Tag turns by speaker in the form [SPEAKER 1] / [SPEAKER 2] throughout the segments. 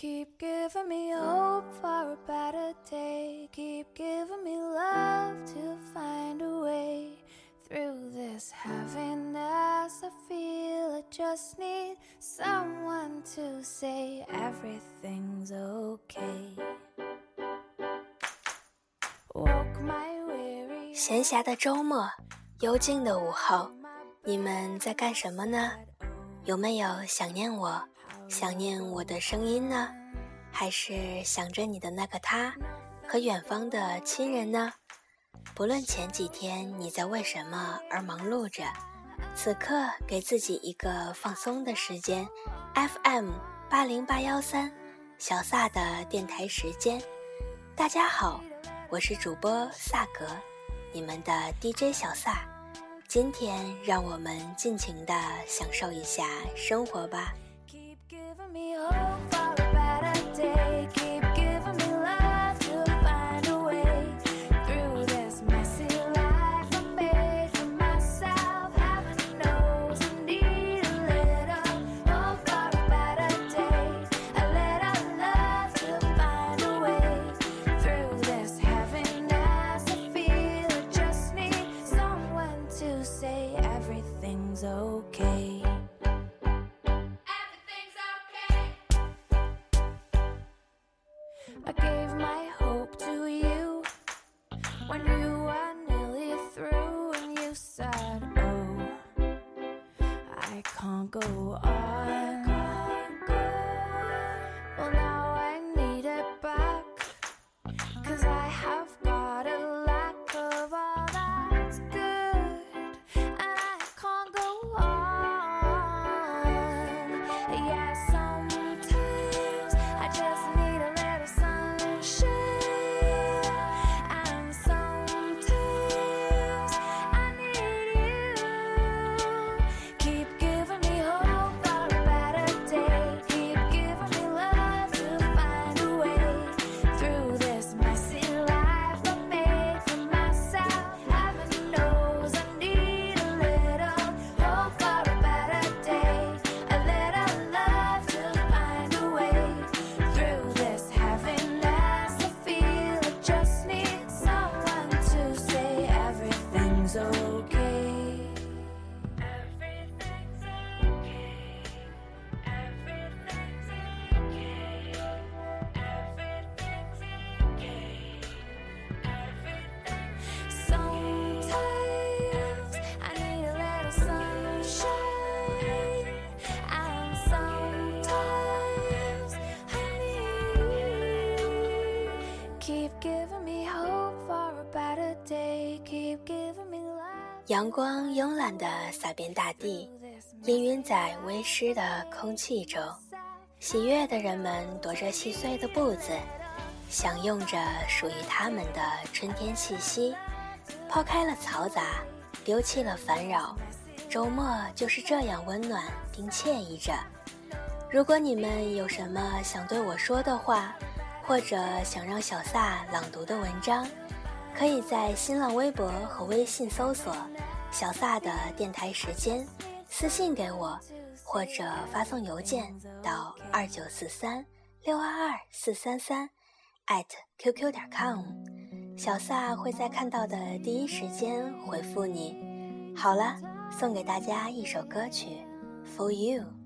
[SPEAKER 1] Keep giving me hope for a better day. Keep giving me love to find a way through this heaviness. I feel I just need someone to say everything's okay. Woke my weary.
[SPEAKER 2] 闲暇的周末，幽静的午后，你们在干什么呢？有没有想念我？ 想念我的声音呢，还是想着你的那个他和远方的亲人呢？不论前几天你在为什么而忙碌着，此刻给自己一个放松的时间。FM 八零八幺三，小萨的电台时间。大家好，我是主播萨格，你们的 DJ 小萨。今天让我们尽情的享受一下生活吧。
[SPEAKER 1] Everything's okay.
[SPEAKER 2] 阳光慵懒地洒遍大地，氤氲在微湿的空气中。喜悦的人们踱着细碎的步子，享用着属于他们的春天气息。抛开了嘈杂，丢弃了烦扰，周末就是这样温暖并惬意着。如果你们有什么想对我说的话，或者想让小萨朗读的文章，可以在新浪微博和微信搜索“小萨的电台时间”，私信给我，或者发送邮件到二九四三六二二四三三艾特 qq 点 com，小萨会在看到的第一时间回复你。好了，送给大家一首歌曲，For You。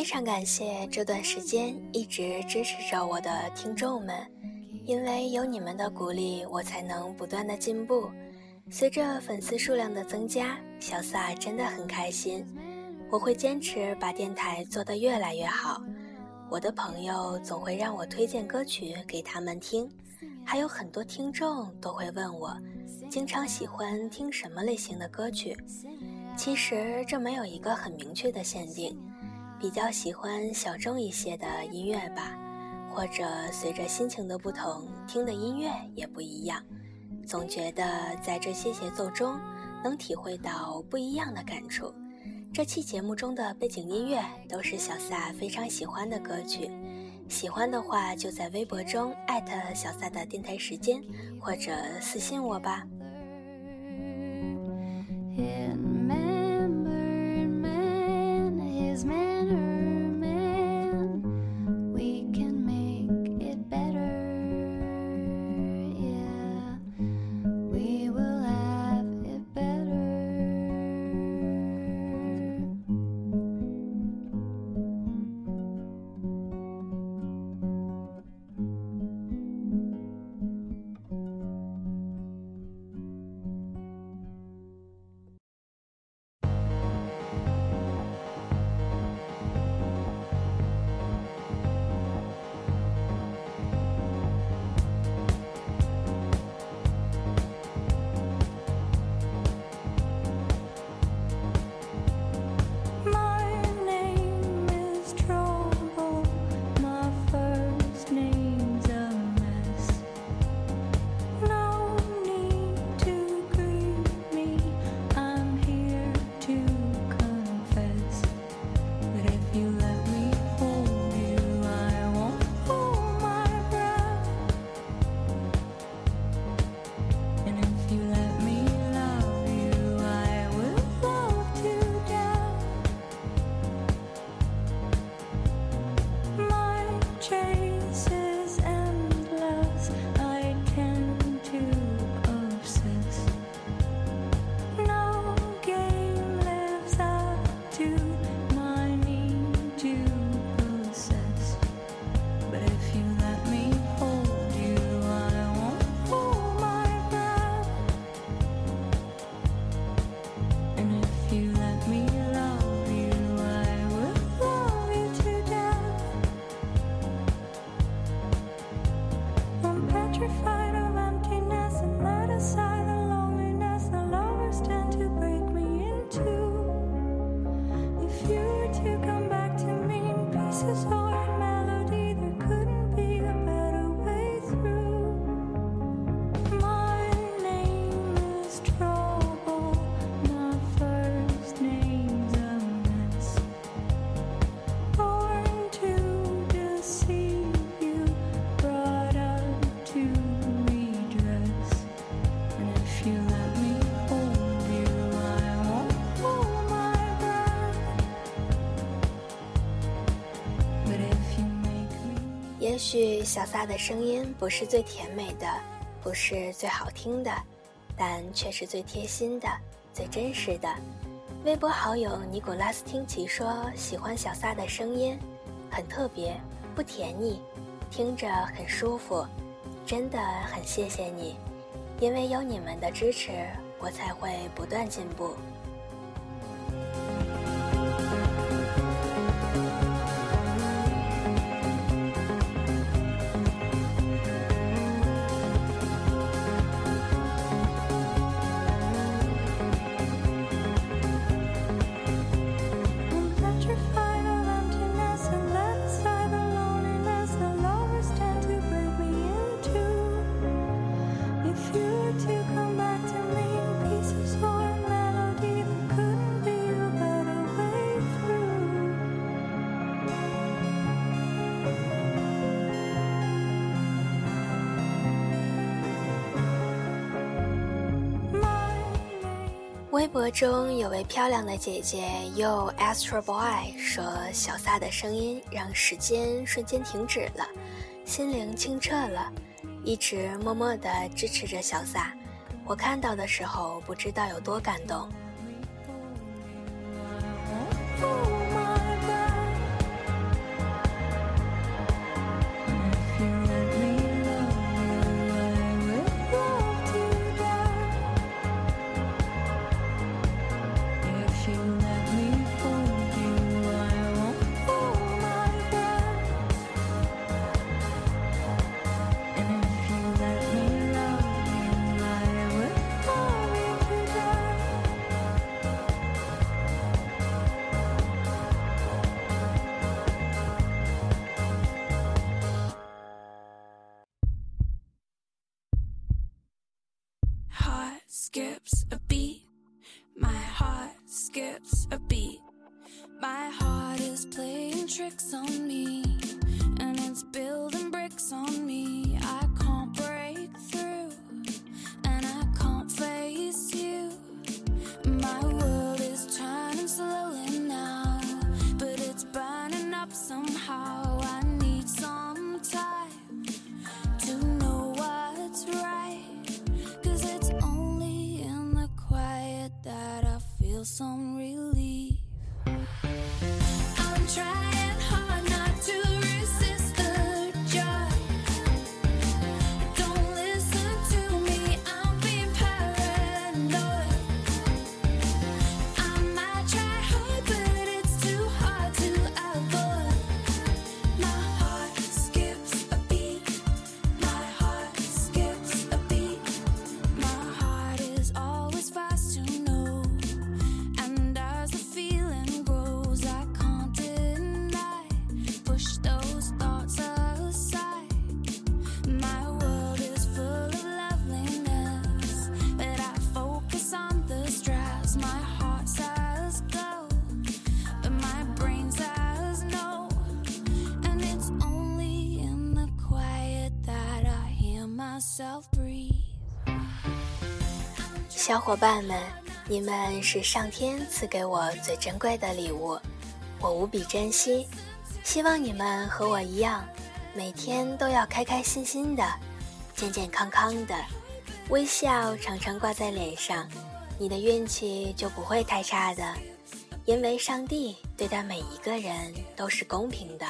[SPEAKER 1] 非常感谢这段时间一直支持着我的听众们，因为有你们的鼓励，我才能不断的进步。随着粉丝数量的增加，小撒真的很开心。我会坚持把电台做得越来越好。我的朋友总会让我推荐歌曲给他们听，还有很多听众都会问我，经常喜欢听什么类型的歌曲。其实这没有一个很明确的限定，比较喜欢小众一些的音乐吧，或者随着心情的不同，听的音乐也不一样。总觉得在这些节奏中能体会到不一样的感触。这期节目中的背景音乐都是小撒非常喜欢的歌曲，喜欢的话就在微博中艾特小撒的电台时间，或者私信我吧。也许小撒的声音不是最甜美的，不是最好听的，但却是最贴心的、最真实的。微博好友尼古拉斯听奇说喜欢小撒的声音，很特别，不甜腻，听着很舒服。真的很谢谢你，因为有你们的支持，我才会不断进步。微博中有位漂亮的姐姐又 Astro Boy 说：“小撒的声音让时间瞬间停止了，心灵清澈了，一直默默地支持着小撒。我看到的时候不知道有多感动。” Skips a beat. My heart skips a beat. My heart is playing tricks on me,
[SPEAKER 2] 小伙伴们，你们是上天赐给我最珍贵的礼物，我无比珍惜。希望你们和我一样，每天都要开开心心的，健健康康的，微笑常常挂在脸上，你的运气就不会太差的，因为上帝对待每一个人都是公平的。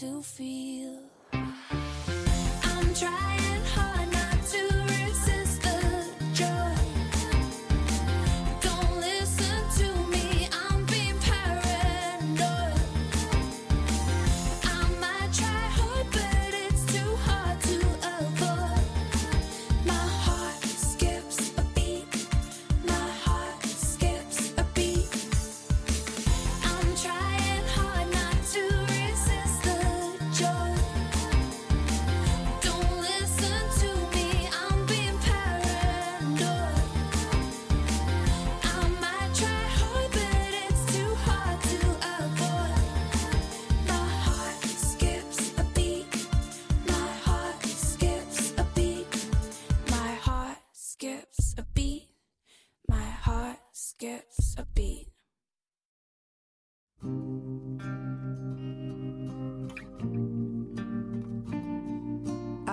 [SPEAKER 1] To feel. I'm trying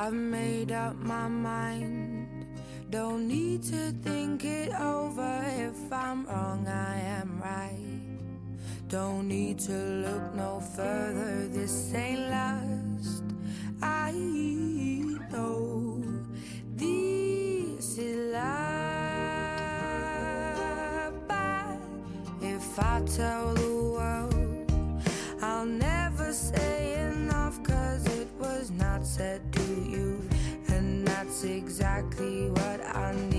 [SPEAKER 3] I've made up my mind. Don't need to think it over. If I'm wrong, I am right. Don't need to look no further. This ain't last. I know this is love. But if I tell exactly what I need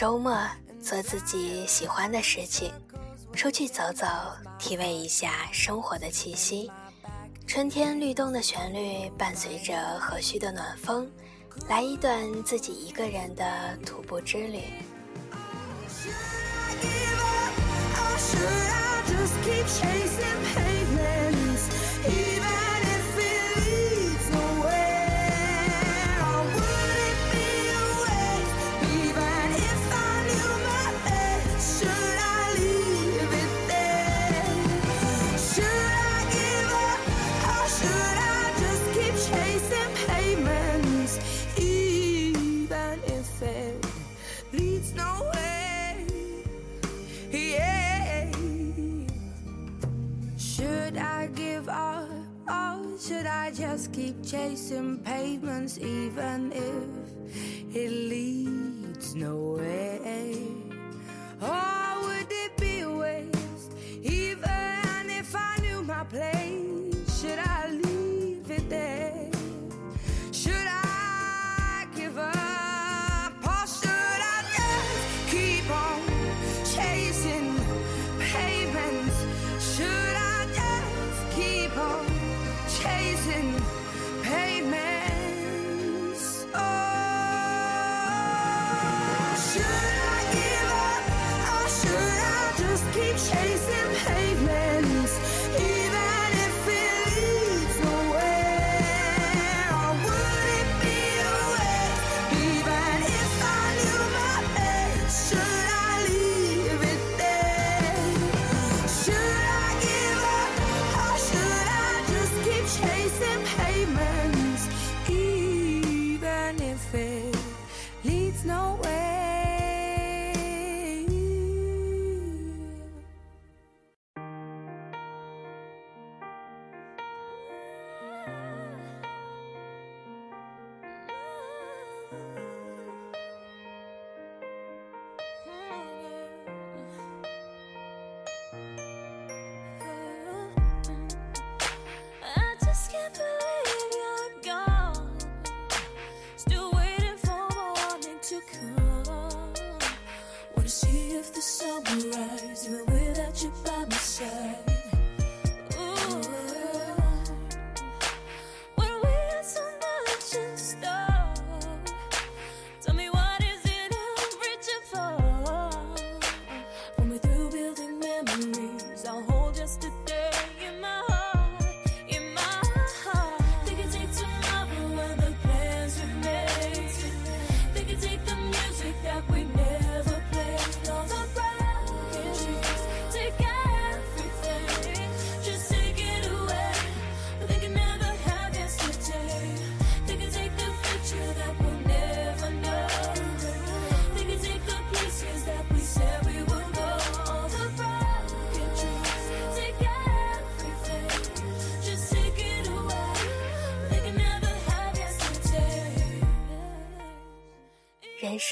[SPEAKER 2] 周末做自己喜欢的事情，出去走走，体味一下生活的气息。春天律动的旋律伴随着和煦的暖风，来一段自己一个人的徒步之旅。
[SPEAKER 3] Should I just keep chasing pavement? chasing pavements, even if it leads nowhere.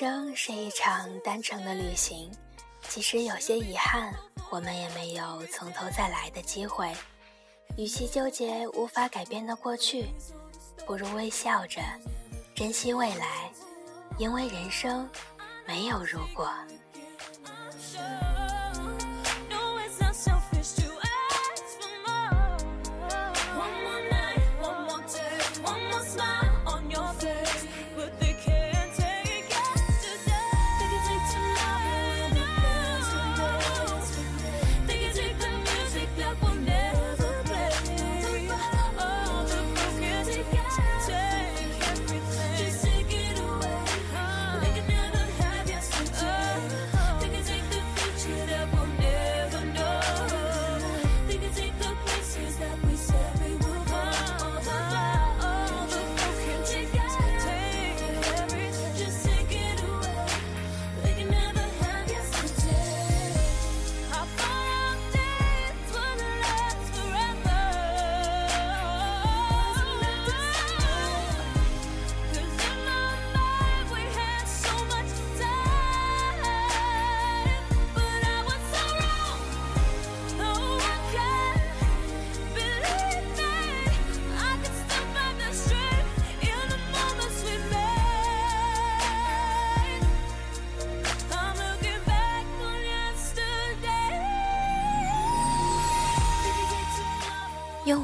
[SPEAKER 1] 生是一场单程的旅行，即使有些遗憾，我们也没有从头再来的机会，与其纠结无法改变的过去，不如微笑着珍惜未来，因为人生没有如果。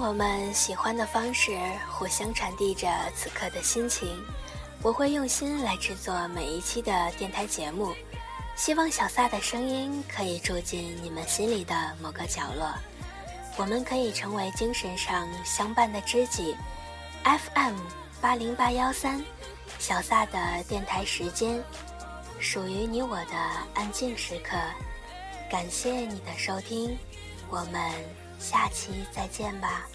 [SPEAKER 1] 我们喜欢的方式互相传递着此刻的心情。我会用心来制作每一期的电台节目，
[SPEAKER 2] 希望小撒的声音可以住进你们心里的某个角落。我们可以成为精神上相伴的知己。FM 八零八幺三，小撒的电台时间，属于你我的安静时刻。感谢你的收听，我们。下期再见吧。